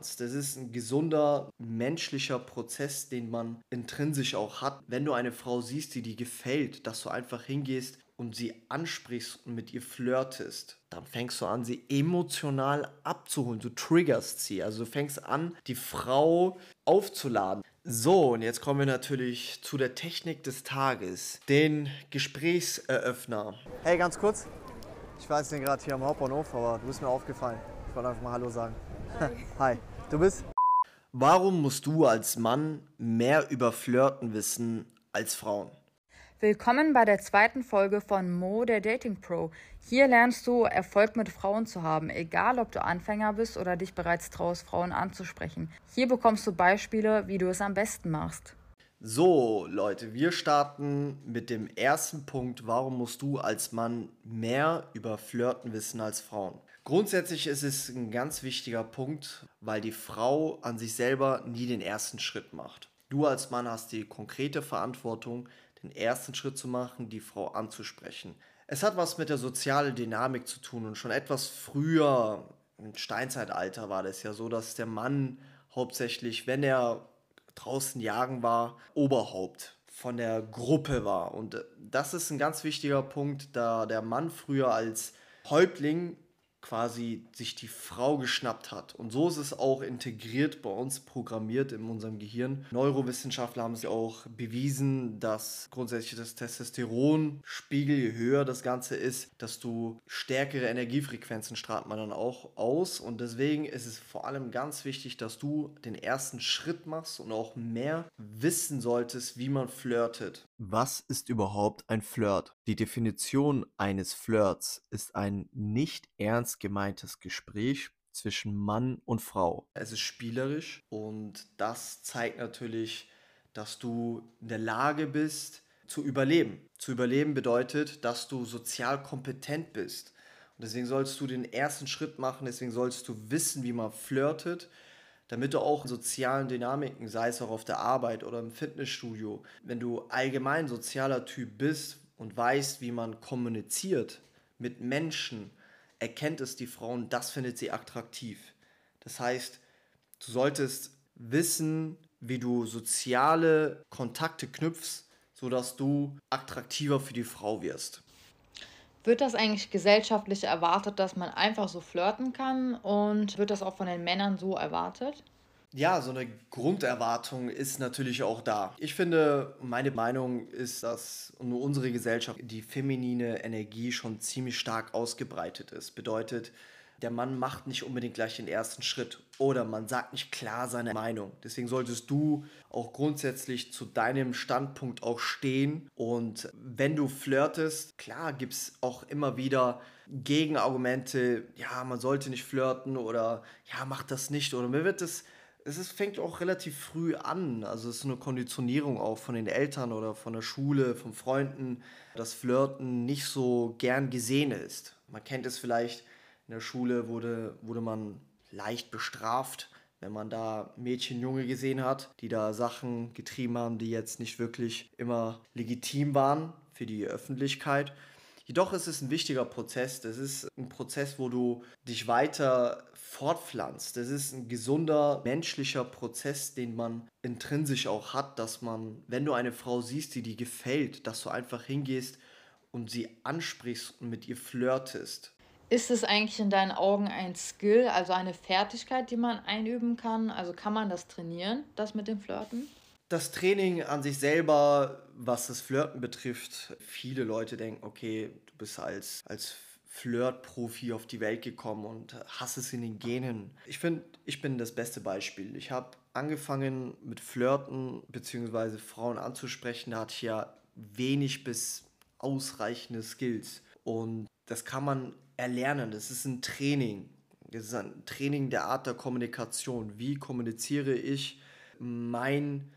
Das ist ein gesunder menschlicher Prozess, den man intrinsisch auch hat. Wenn du eine Frau siehst, die dir gefällt, dass du einfach hingehst und sie ansprichst und mit ihr flirtest, dann fängst du an, sie emotional abzuholen. Du triggerst sie. Also du fängst an, die Frau aufzuladen. So, und jetzt kommen wir natürlich zu der Technik des Tages, den Gesprächseröffner. Hey, ganz kurz. Ich war jetzt gerade hier am Hauptbahnhof, aber du bist mir aufgefallen. Ich wollte einfach mal Hallo sagen. Hi. Hi. Du bist? Warum musst du als Mann mehr über Flirten wissen als Frauen? Willkommen bei der zweiten Folge von Mo, der Dating Pro. Hier lernst du Erfolg mit Frauen zu haben, egal ob du Anfänger bist oder dich bereits traust, Frauen anzusprechen. Hier bekommst du Beispiele, wie du es am besten machst. So, Leute, wir starten mit dem ersten Punkt. Warum musst du als Mann mehr über Flirten wissen als Frauen? Grundsätzlich ist es ein ganz wichtiger Punkt, weil die Frau an sich selber nie den ersten Schritt macht. Du als Mann hast die konkrete Verantwortung, den ersten Schritt zu machen, die Frau anzusprechen. Es hat was mit der sozialen Dynamik zu tun und schon etwas früher, im Steinzeitalter war das ja so, dass der Mann hauptsächlich, wenn er draußen jagen war, Oberhaupt von der Gruppe war. Und das ist ein ganz wichtiger Punkt, da der Mann früher als Häuptling quasi sich die Frau geschnappt hat. Und so ist es auch integriert bei uns programmiert in unserem Gehirn. Neurowissenschaftler haben sich auch bewiesen, dass grundsätzlich das Testosteronspiegel, je höher das Ganze ist, du stärkere Energiefrequenzen strahlt man dann auch aus. Und deswegen ist es vor allem ganz wichtig, dass du den ersten Schritt machst und auch mehr wissen solltest, wie man flirtet. Was ist überhaupt ein Flirt? Die Definition eines Flirts ist ein nicht ernst gemeintes Gespräch zwischen Mann und Frau. Es ist spielerisch und das zeigt natürlich, dass du in der Lage bist zu überleben. Zu überleben bedeutet, dass du sozial kompetent bist. Und deswegen sollst du den ersten Schritt machen, deswegen sollst du wissen, wie man flirtet damit du auch in sozialen Dynamiken, sei es auch auf der Arbeit oder im Fitnessstudio, wenn du allgemein sozialer Typ bist und weißt, wie man kommuniziert mit Menschen, erkennt es die Frau und das findet sie attraktiv. Das heißt, du solltest wissen, wie du soziale Kontakte knüpfst, sodass du attraktiver für die Frau wirst. Wird das eigentlich gesellschaftlich erwartet, dass man einfach so flirten kann? Und wird das auch von den Männern so erwartet? Ja, so eine Grunderwartung ist natürlich auch da. Ich finde, meine Meinung ist, dass nur unsere Gesellschaft die feminine Energie schon ziemlich stark ausgebreitet ist. Bedeutet, der Mann macht nicht unbedingt gleich den ersten Schritt oder man sagt nicht klar seine Meinung. Deswegen solltest du auch grundsätzlich zu deinem Standpunkt auch stehen und wenn du flirtest, klar gibt es auch immer wieder Gegenargumente, ja, man sollte nicht flirten oder ja, mach das nicht oder mir wird es es ist, fängt auch relativ früh an. Also es ist eine Konditionierung auch von den Eltern oder von der Schule, von Freunden, dass Flirten nicht so gern gesehen ist. Man kennt es vielleicht, in der Schule wurde, wurde man leicht bestraft, wenn man da Mädchen, Junge gesehen hat, die da Sachen getrieben haben, die jetzt nicht wirklich immer legitim waren für die Öffentlichkeit. Jedoch ist es ein wichtiger Prozess. Das ist ein Prozess, wo du dich weiter fortpflanzt. Das ist ein gesunder menschlicher Prozess, den man intrinsisch auch hat, dass man, wenn du eine Frau siehst, die dir gefällt, dass du einfach hingehst und sie ansprichst und mit ihr flirtest. Ist es eigentlich in deinen Augen ein Skill, also eine Fertigkeit, die man einüben kann? Also kann man das trainieren, das mit dem Flirten? Das Training an sich selber, was das Flirten betrifft, viele Leute denken, okay, du bist als, als Flirt-Profi auf die Welt gekommen und hast es in den Genen. Ich finde, ich bin das beste Beispiel. Ich habe angefangen mit Flirten bzw. Frauen anzusprechen, da hatte ich ja wenig bis ausreichende Skills. Und das kann man erlernen. Das ist ein Training. Das ist ein Training der Art der Kommunikation. Wie kommuniziere ich mein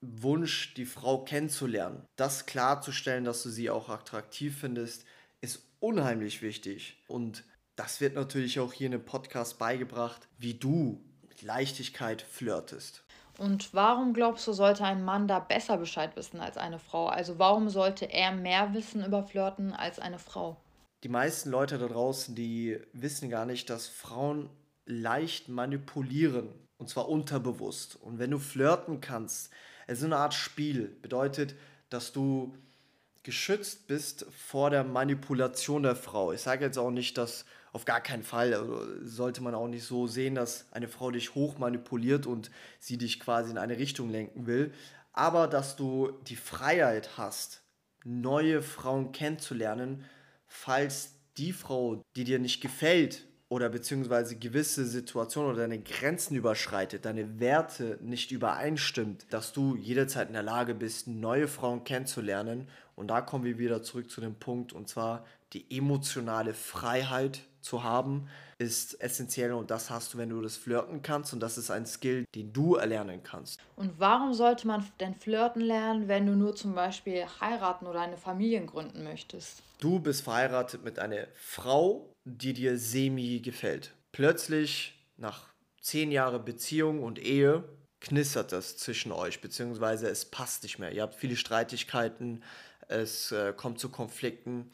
Wunsch, die Frau kennenzulernen? Das klarzustellen, dass du sie auch attraktiv findest, ist unheimlich wichtig. Und das wird natürlich auch hier in dem Podcast beigebracht, wie du mit Leichtigkeit flirtest. Und warum glaubst du, sollte ein Mann da besser Bescheid wissen als eine Frau? Also warum sollte er mehr wissen über Flirten als eine Frau? Die meisten Leute da draußen, die wissen gar nicht, dass Frauen leicht manipulieren. Und zwar unterbewusst. Und wenn du flirten kannst, es ist eine Art Spiel. Bedeutet, dass du geschützt bist vor der Manipulation der Frau. Ich sage jetzt auch nicht, dass auf gar keinen Fall also sollte man auch nicht so sehen, dass eine Frau dich hoch manipuliert und sie dich quasi in eine Richtung lenken will, aber dass du die Freiheit hast, neue Frauen kennenzulernen, falls die Frau, die dir nicht gefällt oder beziehungsweise gewisse Situationen oder deine Grenzen überschreitet, deine Werte nicht übereinstimmt, dass du jederzeit in der Lage bist, neue Frauen kennenzulernen. Und da kommen wir wieder zurück zu dem Punkt, und zwar die emotionale Freiheit zu haben, ist essentiell und das hast du, wenn du das flirten kannst und das ist ein Skill, den du erlernen kannst. Und warum sollte man denn flirten lernen, wenn du nur zum Beispiel heiraten oder eine Familie gründen möchtest? Du bist verheiratet mit einer Frau, die dir semi gefällt. Plötzlich, nach zehn Jahren Beziehung und Ehe, knistert das zwischen euch, beziehungsweise es passt nicht mehr. Ihr habt viele Streitigkeiten, es äh, kommt zu Konflikten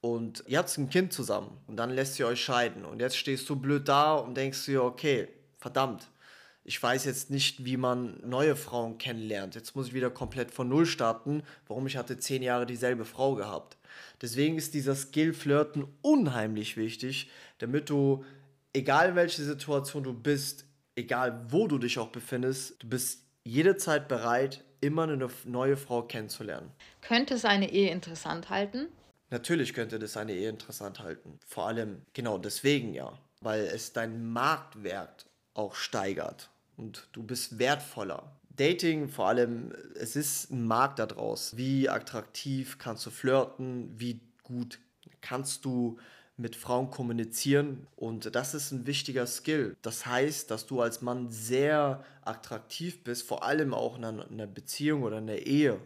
und ihr habt ein Kind zusammen und dann lässt ihr euch scheiden und jetzt stehst du blöd da und denkst dir, okay, verdammt, ich weiß jetzt nicht, wie man neue Frauen kennenlernt. Jetzt muss ich wieder komplett von Null starten. Warum? Ich hatte zehn Jahre dieselbe Frau gehabt. Deswegen ist dieser Skill Flirten unheimlich wichtig, damit du, egal welche Situation du bist, egal wo du dich auch befindest, du bist jederzeit bereit, immer eine neue Frau kennenzulernen. Könnte es eine Ehe interessant halten? Natürlich könnte das eine Ehe interessant halten. Vor allem genau deswegen ja, weil es deinen Marktwert auch steigert und du bist wertvoller. Dating, vor allem, es ist ein Markt da draus. Wie attraktiv kannst du flirten? Wie gut kannst du mit Frauen kommunizieren und das ist ein wichtiger Skill. Das heißt, dass du als Mann sehr attraktiv bist, vor allem auch in einer Beziehung oder in einer Ehe.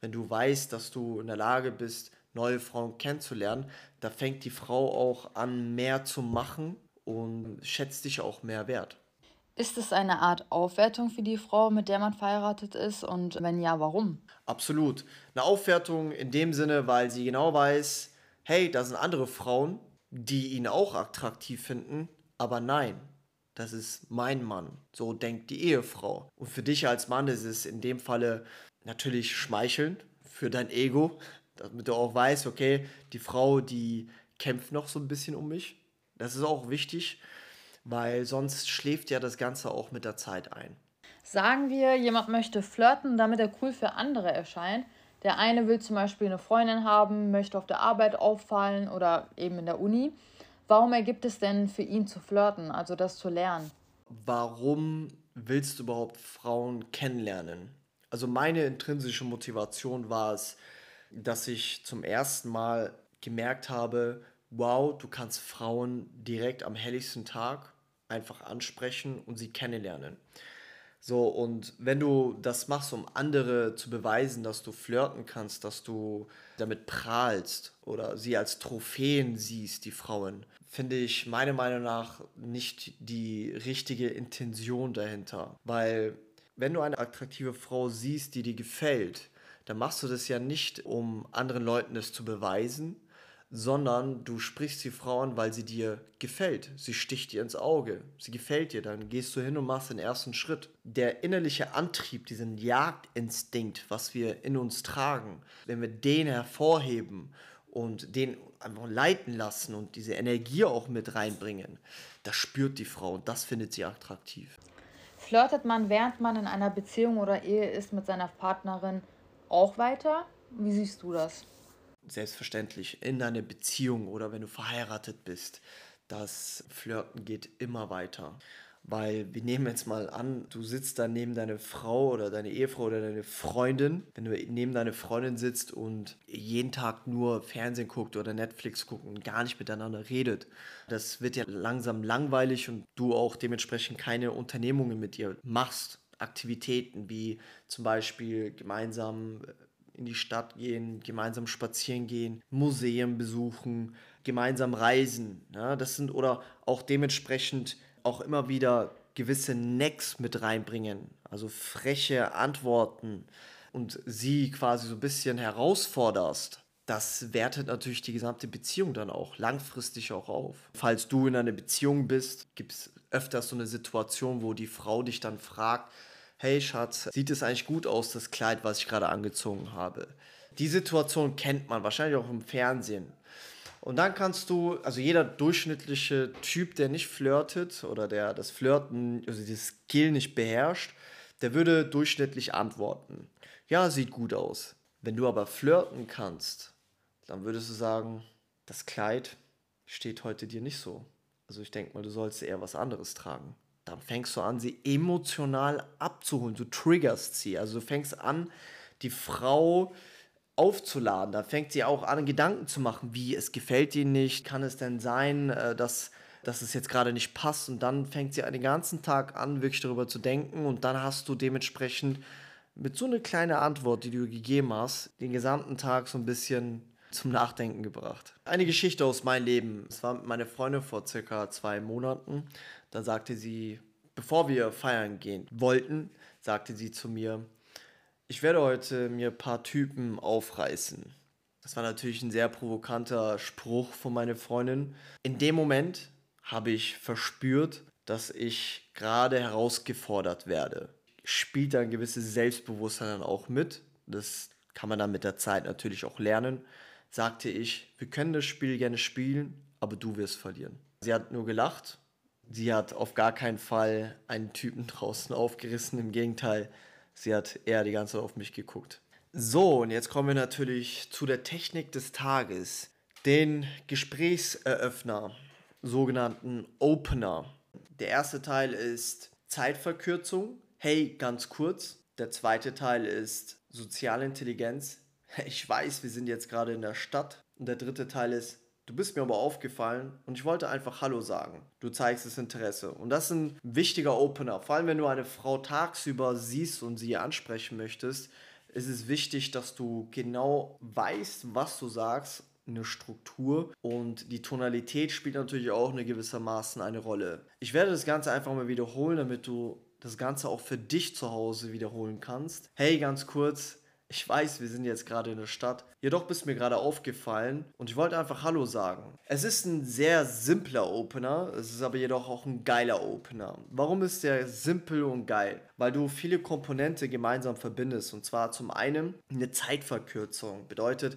Wenn du weißt, dass du in der Lage bist, neue Frauen kennenzulernen, da fängt die Frau auch an, mehr zu machen und schätzt dich auch mehr wert. Ist es eine Art Aufwertung für die Frau, mit der man verheiratet ist? Und wenn ja, warum? Absolut. Eine Aufwertung in dem Sinne, weil sie genau weiß, hey, da sind andere Frauen, die ihn auch attraktiv finden, aber nein, das ist mein Mann. So denkt die Ehefrau. Und für dich als Mann ist es in dem Falle natürlich schmeichelnd für dein Ego, damit du auch weißt, okay, die Frau, die kämpft noch so ein bisschen um mich. Das ist auch wichtig, weil sonst schläft ja das Ganze auch mit der Zeit ein. Sagen wir, jemand möchte flirten, damit er cool für andere erscheint. Der eine will zum Beispiel eine Freundin haben, möchte auf der Arbeit auffallen oder eben in der Uni. Warum ergibt es denn für ihn zu flirten, also das zu lernen? Warum willst du überhaupt Frauen kennenlernen? Also meine intrinsische Motivation war es, dass ich zum ersten Mal gemerkt habe, wow, du kannst Frauen direkt am helligsten Tag einfach ansprechen und sie kennenlernen. So, und wenn du das machst, um andere zu beweisen, dass du flirten kannst, dass du damit prahlst oder sie als Trophäen siehst, die Frauen, finde ich meiner Meinung nach nicht die richtige Intention dahinter. Weil wenn du eine attraktive Frau siehst, die dir gefällt, dann machst du das ja nicht, um anderen Leuten das zu beweisen, sondern du sprichst die Frau an, weil sie dir gefällt. Sie sticht dir ins Auge. Sie gefällt dir. Dann gehst du hin und machst den ersten Schritt. Der innerliche Antrieb, diesen Jagdinstinkt, was wir in uns tragen, wenn wir den hervorheben und den einfach leiten lassen und diese Energie auch mit reinbringen, das spürt die Frau und das findet sie attraktiv. Flirtet man, während man in einer Beziehung oder Ehe ist mit seiner Partnerin auch weiter? Wie siehst du das? Selbstverständlich in einer Beziehung oder wenn du verheiratet bist, das Flirten geht immer weiter. Weil wir nehmen jetzt mal an, du sitzt da neben deiner Frau oder deine Ehefrau oder deine Freundin. Wenn du neben deiner Freundin sitzt und jeden Tag nur Fernsehen guckt oder Netflix guckt und gar nicht miteinander redet, das wird ja langsam langweilig und du auch dementsprechend keine Unternehmungen mit ihr machst. Aktivitäten wie zum Beispiel gemeinsam äh, in die Stadt gehen, gemeinsam spazieren gehen, Museen besuchen, gemeinsam reisen. Ja, das sind oder auch dementsprechend auch immer wieder gewisse Necks mit reinbringen, also freche Antworten und sie quasi so ein bisschen herausforderst. Das wertet natürlich die gesamte Beziehung dann auch langfristig auch auf. Falls du in einer Beziehung bist, gibt es öfters so eine Situation, wo die Frau dich dann fragt, hey Schatz, sieht es eigentlich gut aus, das Kleid, was ich gerade angezogen habe? Die Situation kennt man wahrscheinlich auch im Fernsehen. Und dann kannst du, also jeder durchschnittliche Typ, der nicht flirtet oder der das Flirten, also das Skill nicht beherrscht, der würde durchschnittlich antworten. Ja, sieht gut aus. Wenn du aber flirten kannst, dann würdest du sagen, das Kleid steht heute dir nicht so. Also ich denke mal, du sollst eher was anderes tragen. Dann fängst du an, sie emotional abzuholen. Du triggerst sie. Also du fängst an, die Frau aufzuladen. Da fängt sie auch an, Gedanken zu machen, wie es gefällt ihr nicht, kann es denn sein, äh, dass, dass es jetzt gerade nicht passt. Und dann fängt sie den ganzen Tag an, wirklich darüber zu denken. Und dann hast du dementsprechend mit so einer kleinen Antwort, die du gegeben hast, den gesamten Tag so ein bisschen zum Nachdenken gebracht. Eine Geschichte aus meinem Leben. Es war mit meiner Freundin vor circa zwei Monaten. Da sagte sie, bevor wir feiern gehen wollten, sagte sie zu mir, ich werde heute mir ein paar Typen aufreißen. Das war natürlich ein sehr provokanter Spruch von meiner Freundin. In dem Moment habe ich verspürt, dass ich gerade herausgefordert werde. Spielt da ein gewisses Selbstbewusstsein dann auch mit. Das kann man dann mit der Zeit natürlich auch lernen. Sagte ich, wir können das Spiel gerne spielen, aber du wirst verlieren. Sie hat nur gelacht. Sie hat auf gar keinen Fall einen Typen draußen aufgerissen. Im Gegenteil, Sie hat eher die ganze Zeit auf mich geguckt. So, und jetzt kommen wir natürlich zu der Technik des Tages. Den Gesprächseröffner, sogenannten Opener. Der erste Teil ist Zeitverkürzung. Hey, ganz kurz. Der zweite Teil ist soziale Intelligenz. Ich weiß, wir sind jetzt gerade in der Stadt. Und der dritte Teil ist Du bist mir aber aufgefallen und ich wollte einfach Hallo sagen. Du zeigst das Interesse. Und das ist ein wichtiger Opener. Vor allem, wenn du eine Frau tagsüber siehst und sie ansprechen möchtest, ist es wichtig, dass du genau weißt, was du sagst eine Struktur und die Tonalität spielt natürlich auch eine gewissermaßen eine Rolle. Ich werde das Ganze einfach mal wiederholen, damit du das Ganze auch für dich zu Hause wiederholen kannst. Hey, ganz kurz, ich weiß, wir sind jetzt gerade in der Stadt. Jedoch bist mir gerade aufgefallen und ich wollte einfach Hallo sagen. Es ist ein sehr simpler Opener, es ist aber jedoch auch ein geiler Opener. Warum ist der simpel und geil? Weil du viele Komponente gemeinsam verbindest. Und zwar zum einen eine Zeitverkürzung. Bedeutet,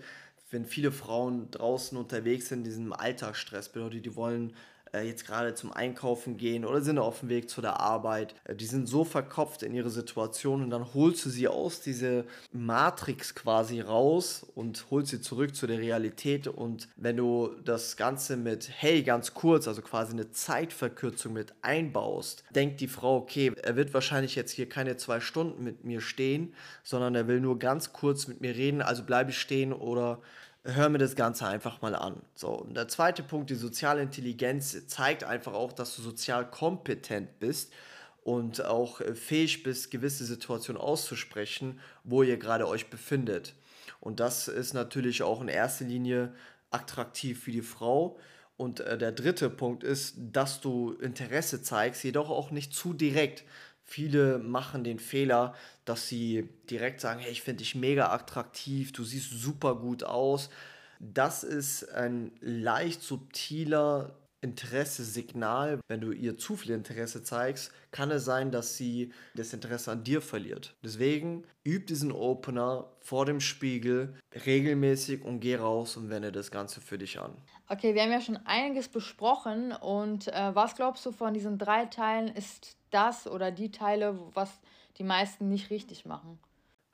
wenn viele Frauen draußen unterwegs sind, in diesem Alltagsstress, bedeutet, die wollen jetzt gerade zum Einkaufen gehen oder sind auf dem Weg zu der Arbeit. Äh, die sind so verkopft in ihre Situation und dann holst du sie aus dieser Matrix quasi raus und holst sie zurück zu der Realität. Und wenn du das Ganze mit, hey, ganz kurz, also quasi eine Zeitverkürzung mit einbaust, denkt die Frau, okay, er wird wahrscheinlich jetzt hier keine zwei Stunden mit mir stehen, sondern er will nur ganz kurz mit mir reden, also bleibe ich stehen oder hör mir das Ganze einfach mal an. So, und der zweite Punkt, die soziale Intelligenz zeigt einfach auch, dass du sozial kompetent bist und auch äh, fähig bist, gewisse Situationen auszusprechen, wo ihr gerade euch befindet. Und das ist natürlich auch in erster Linie attraktiv für die Frau. Und äh, der dritte Punkt ist, dass du Interesse zeigst, jedoch auch nicht zu direkt. Viele machen den Fehler, dass sie direkt sagen, hey, ich finde dich mega attraktiv, du siehst super gut aus. Das ist ein leicht subtiler Interesse-Signal. Wenn du ihr zu viel Interesse zeigst, kann es sein, dass sie das Interesse an dir verliert. Deswegen üb diesen Opener vor dem Spiegel regelmäßig und geh raus und wende das Ganze für dich an. Okay, wir haben ja schon einiges besprochen und äh, was glaubst du von diesen drei Teilen ist das oder die Teile, was die meisten nicht richtig machen?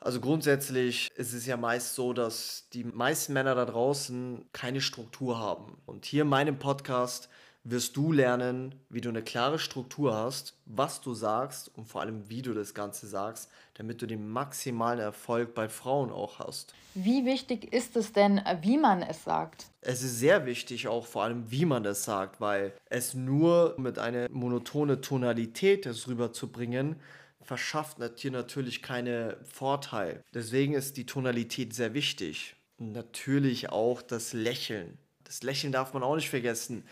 Also grundsätzlich ist es ja meist so, dass die meisten Männer da draußen keine Struktur haben. Und hier in meinem Podcast wirst du lernen, wie du eine klare Struktur hast, was du sagst und vor allem, wie du das Ganze sagst, damit du den maximalen Erfolg bei Frauen auch hast. Wie wichtig ist es denn, wie man es sagt? Es ist sehr wichtig auch vor allem, wie man es sagt, weil es nur mit einer monotone Tonalität es rüberzubringen, verschafft dir natürlich keine Vorteil. Deswegen ist die Tonalität sehr wichtig. Und natürlich auch das Lächeln. Das Lächeln darf man auch nicht vergessen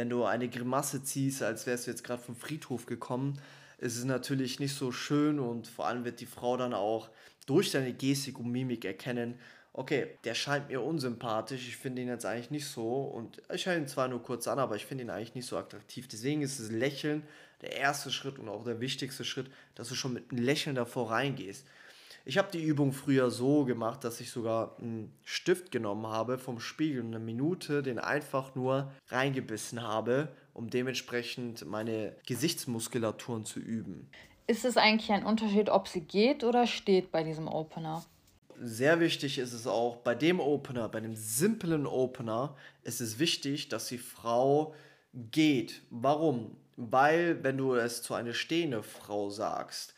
wenn du eine Grimasse ziehst, als wärst du jetzt gerade vom Friedhof gekommen, ist es natürlich nicht so schön und vor allem wird die Frau dann auch durch deine Gestik und Mimik erkennen, okay, der scheint mir unsympathisch, ich finde ihn jetzt eigentlich nicht so und ich schaue ihn zwar nur kurz an, aber ich finde ihn eigentlich nicht so attraktiv. Deswegen ist das Lächeln der erste Schritt und auch der wichtigste Schritt, dass du schon mit einem Lächeln davor reingehst. Ich habe die Übung früher so gemacht, dass ich sogar einen Stift genommen habe vom Spiegel und eine Minute den einfach nur reingebissen habe, um dementsprechend meine Gesichtsmuskulaturen zu üben. Ist es eigentlich ein Unterschied, ob sie geht oder steht bei diesem Opener? Sehr wichtig ist es auch bei dem Opener, bei dem simplen Opener, ist es wichtig, dass die Frau geht. Warum? Weil, wenn du es zu einer stehenden Frau sagst,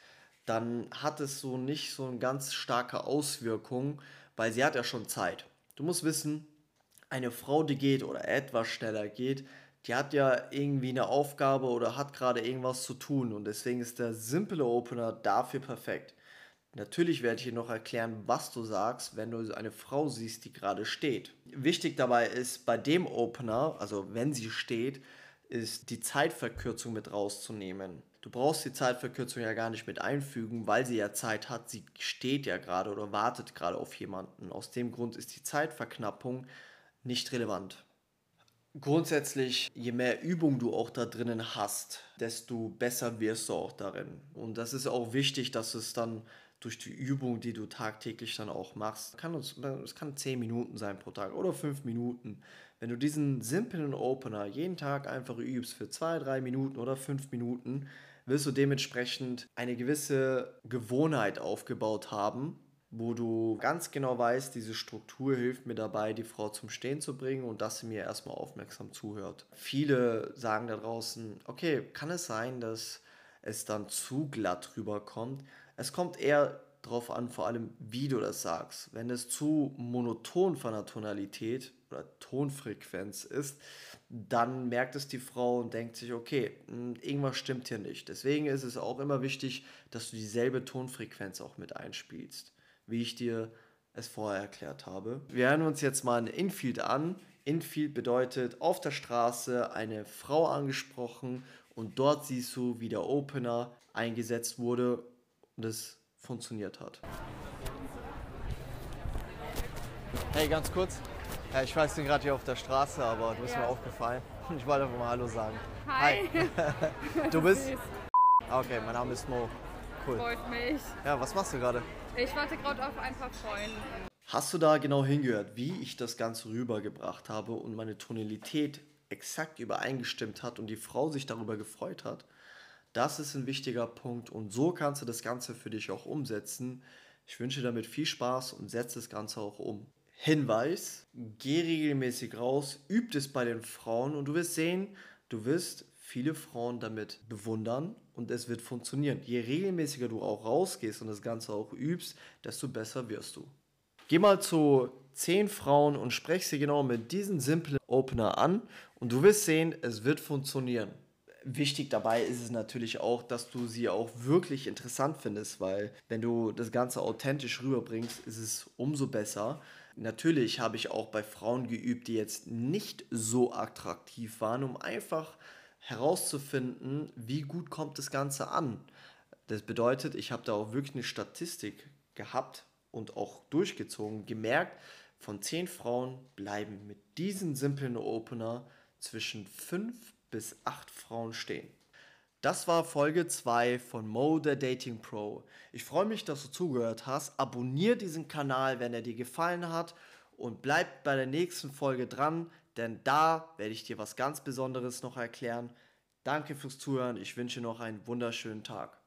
dann hat es so nicht so eine ganz starke Auswirkung, weil sie hat ja schon Zeit. Du musst wissen, eine Frau, die geht oder etwas schneller geht, die hat ja irgendwie eine Aufgabe oder hat gerade irgendwas zu tun und deswegen ist der simple Opener dafür perfekt. Natürlich werde ich dir noch erklären, was du sagst, wenn du eine Frau siehst, die gerade steht. Wichtig dabei ist bei dem Opener, also wenn sie steht, ist die Zeitverkürzung mit rauszunehmen. Du brauchst die Zeitverkürzung ja gar nicht mit einfügen, weil sie ja Zeit hat. Sie steht ja gerade oder wartet gerade auf jemanden. Aus dem Grund ist die Zeitverknappung nicht relevant. Grundsätzlich, je mehr Übung du auch da drinnen hast, desto besser wirst du auch darin. Und das ist auch wichtig, dass es dann durch die Übung, die du tagtäglich dann auch machst, kann es, kann 10 Minuten sein pro Tag oder 5 Minuten. Wenn du diesen simplen Opener jeden Tag einfach übst für 2, 3 Minuten oder 5 Minuten, wirst du dementsprechend eine gewisse Gewohnheit aufgebaut haben, wo du ganz genau weißt, diese Struktur hilft mir dabei, die Frau zum Stehen zu bringen und dass sie mir erstmal aufmerksam zuhört. Viele sagen da draußen, okay, kann es sein, dass es dann zu glatt rüberkommt? Es kommt eher darauf an, vor allem, wie du das sagst. Wenn es zu monoton von der Tonalität oder Tonfrequenz ist, dann merkt es die Frau und denkt sich, okay, hm, irgendwas stimmt hier nicht. Deswegen ist es auch immer wichtig, dass du dieselbe Tonfrequenz auch mit einspielst, wie ich dir es vorher erklärt habe. Wir hören uns jetzt mal ein Infield an. Infield bedeutet auf der Straße eine Frau angesprochen und dort siehst du, wie der Opener eingesetzt wurde und es funktioniert hat. Hey, ganz kurz. Ja, ich weiß, bin gerade hier auf der Straße, aber du bist ja. mir aufgefallen. Ich wollte einfach mal Hallo sagen. Hi. Hi. du bist? Okay, mein Name ist Mo. Cool. Freut mich. Ja, was machst du gerade? Ich warte gerade auf ein paar Freunde. Hast du da genau hingehört, wie ich das Ganze rübergebracht habe und meine Tonalität exakt übereingestimmt hat und die Frau sich darüber gefreut hat? Das ist ein wichtiger Punkt und so kannst du das Ganze für dich auch umsetzen. Ich wünsche damit viel Spaß und setze das Ganze auch um. Hinweis, geh regelmäßig raus, üb es bei den Frauen und du wirst sehen, du wirst viele Frauen damit bewundern und es wird funktionieren. Je regelmäßiger du auch rausgehst und das Ganze auch übst, desto besser wirst du. Geh mal zu 10 Frauen und sprech sie genau mit diesem simplen Opener an und du wirst sehen, es wird funktionieren wichtig dabei ist es natürlich auch, dass du sie auch wirklich interessant findest, weil wenn du das Ganze authentisch rüberbringst, ist es umso besser. Natürlich habe ich auch bei Frauen geübt, die jetzt nicht so attraktiv waren, um einfach herauszufinden, wie gut kommt das Ganze an. Das bedeutet, ich habe da auch wirklich eine Statistik gehabt und auch durchgezogen, gemerkt, von zehn Frauen bleiben mit diesem simplen Opener zwischen fünf bis acht Frauen stehen. Das war Folge 2 von Mo the Dating Pro. Ich freue mich, dass du zugehört hast. Abonnier diesen Kanal, wenn er dir gefallen hat und bleib bei der nächsten Folge dran, denn da werde ich dir was ganz Besonderes noch erklären. Danke fürs Zuhören. Ich wünsche noch einen wunderschönen Tag.